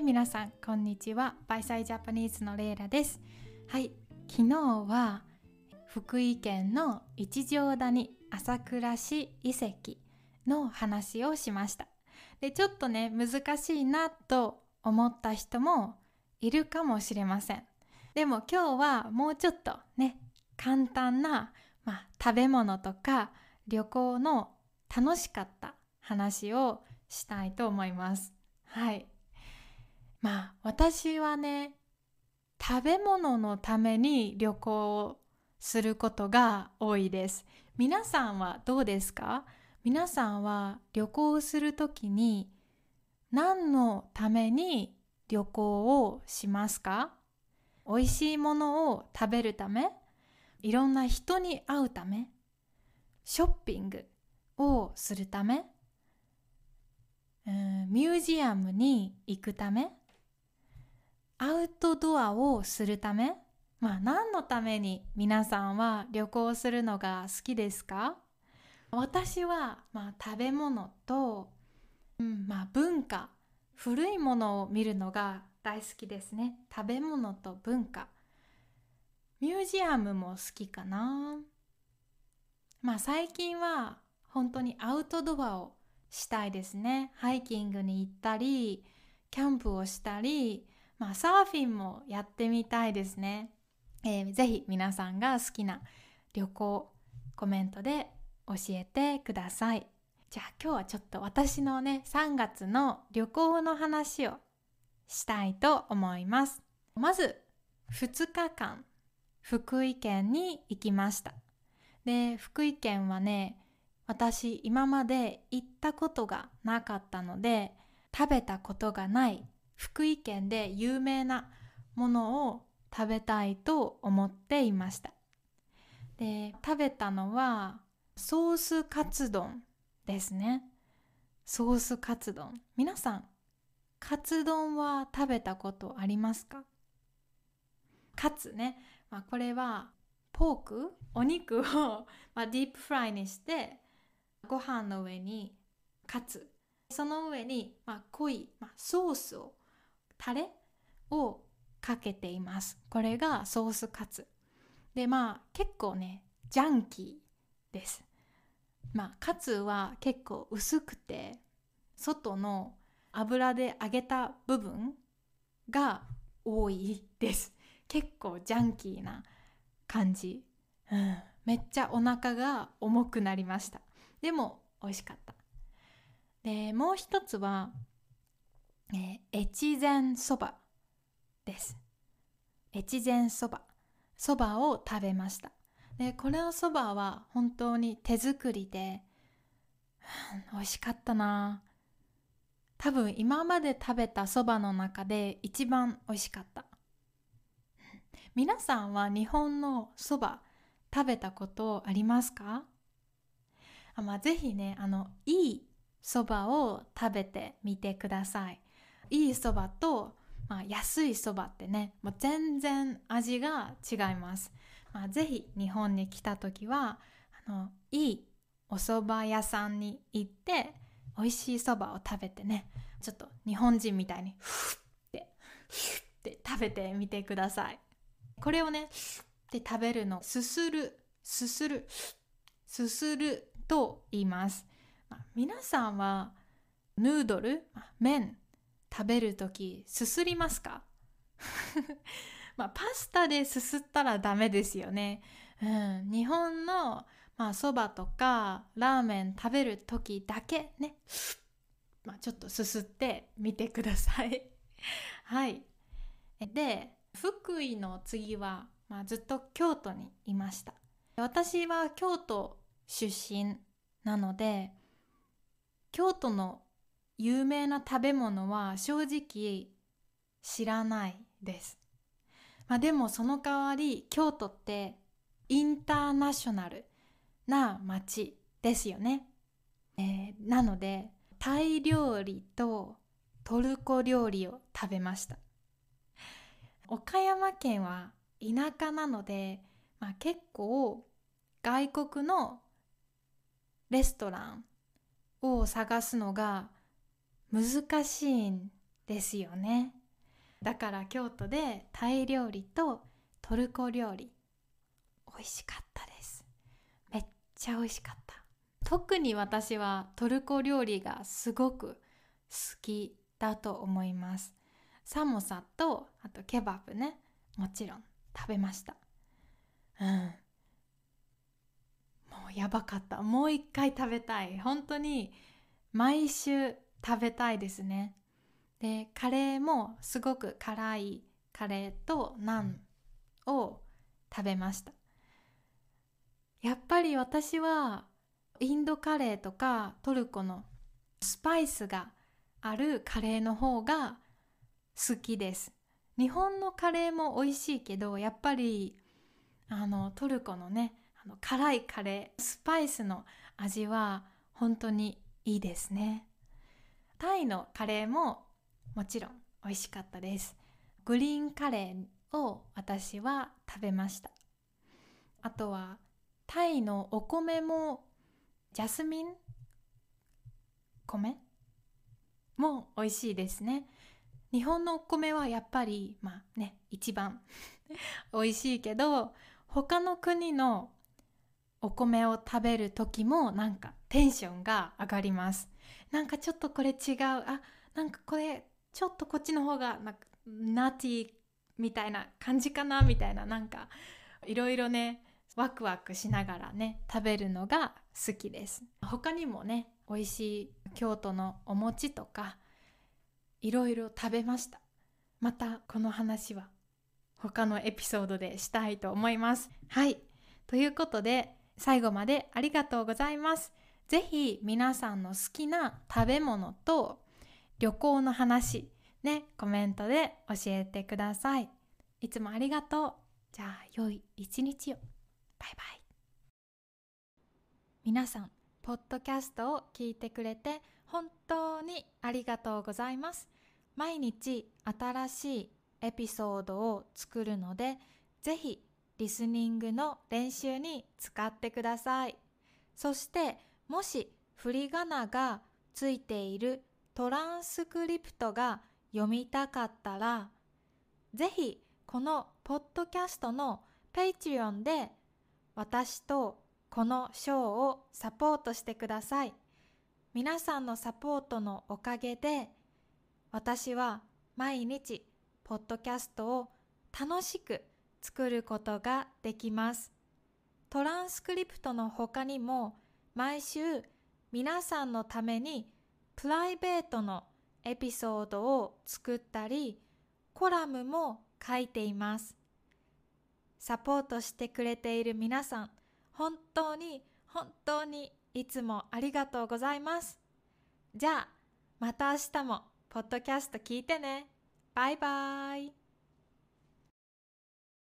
はい皆さんこんにちは。バイサイジャパニーズのレイラです。はい昨日は福井県の一条谷朝倉市遺跡の話をしました。でちょっとね難しいなと思った人もいるかもしれません。でも今日はもうちょっとね簡単な、まあ、食べ物とか旅行の楽しかった話をしたいと思います。はい。まあ私はね食べ物のために旅行をすることが多いです。皆さんはどうですか？皆さんは旅行するときに何のために旅行をしますか？美味しいものを食べるため？いろんな人に会うため？ショッピングをするため？ミュージアムに行くため？アウトドアをするため？まあ何のために皆さんは旅行するのが好きですか？私はまあ食べ物と、うんまあ、文化古いものを見るのが大好きですね。食べ物と文化。ミュージアムも好きかな。まあ最近は本当にアウトドアをしたいですね。ハイキングに行ったりキャンプをしたりまあ、サーフィンもやってみたいですね。えー、ぜひ皆さんが好きな旅行コメントで教えてください。じゃあ今日はちょっと私のね3月の旅行の話をしたいと思います。まず2日間福井県に行きました。で福井県はね私今まで行ったことがなかったので食べたことがない福井県で有名なものを食べたいと思っていました。で食べたのはソースカツ丼ですね。ソースカツ丼。皆さんカツ丼は食べたことありますか？カツね、まあ、これはポーク？お肉を、まあ、ディープフライにしてご飯の上にカツ。その上に、まあ、濃い、まあ、ソースをタレをかけています。これがソースカツ。でまあ結構ねジャンキーです。まあカツは結構薄くて外の油で揚げた部分が多いです。結構ジャンキーな感じ、うん、めっちゃお腹が重くなりました。でも美味しかった。でもう一つはえ、越前そばです。越前そば。そばを食べました。で、これのそばは本当に手作りで、美味しかったな多分今まで食べたそばの中で一番美味しかった。皆さんは日本のそば食べたことありますか？あ、まあ、ぜひね、あの、いいそばを食べてみてください。いいそばと、まあ、安いそばってねもう全然味が違います、まあ、ぜひ日本に来た時はあのいいお蕎麦屋さんに行って美味しいそばを食べてねちょっと日本人みたいにフッてフッて食べてみてください。これをねで食べるのすするすするすすると言います、まあ、皆さんはヌードル、まあ、麺？食べる時すすりますか？まあパスタですすったらダメですよね。うん、日本のまあそばとかラーメン食べる時だけね、まあ、ちょっとすすってみてください。はい。で福井の次は、まあ、ずっと京都にいました。私は京都出身なので京都の有名な食べ物は正直知らないです。まあ、でもその代わり京都ってインターナショナルな街ですよね。えー、なのでタイ料理とトルコ料理を食べました。岡山県は田舎なので、まあ、結構外国のレストランを探すのが難しいんですよね。だから京都でタイ料理とトルコ料理美味しかったです。めっちゃ美味しかった。特に私はトルコ料理がすごく好きだと思います。サモサとあとケバブね。もちろん食べました。うん。もうやばかった。もう一回食べたい。本当に毎週食べたいですね。でカレーもすごく辛いカレーとナンを食べました。やっぱり私はインドカレーとかトルコのスパイスがあるカレーの方が好きです。日本のカレーも美味しいけどやっぱりあのトルコのねあの辛いカレースパイスの味は本当にいいですねタイのカレーももちろん美味しかったです。グリーンカレーを私は食べました。あとはタイのお米もジャスミン米も美味しいですね。日本のお米はやっぱりまあね一番 美味しいけど他の国のお米を食べる時もなんかテンションが上がります。なんかちょっとこれ違う。あなんかこれちょっとこっちの方がなんかナティみたいな感じかなみたいな。なんかいろいろねワクワクしながらね食べるのが好きです。他にもね美味しい京都のお餅とかいろいろ食べました。またこの話は他のエピソードでしたいと思います。はい。ということで最後までありがとうございます。ぜひ皆さんの好きな食べ物と旅行の話ねコメントで教えてください。いつもありがとう。じゃあ良い一日を。バイバイ。皆さんポッドキャストを聞いてくれて本当にありがとうございます。毎日新しいエピソードを作るのでぜひリスニングの練習に使ってください。そしてもし振り仮名がついているトランスクリプトが読みたかったらぜひこのポッドキャストの Patreon で私とこのショーをサポートしてください。皆さんのサポートのおかげで私は毎日ポッドキャストを楽しく作ることができます。トランスクリプトの他にも毎週皆さんのためにプライベートのエピソードを作ったりコラムも書いています。サポートしてくれている皆さん、本当に本当にいつもありがとうございます。じゃあ、また明日もポッドキャスト聞いてね。バイバイ。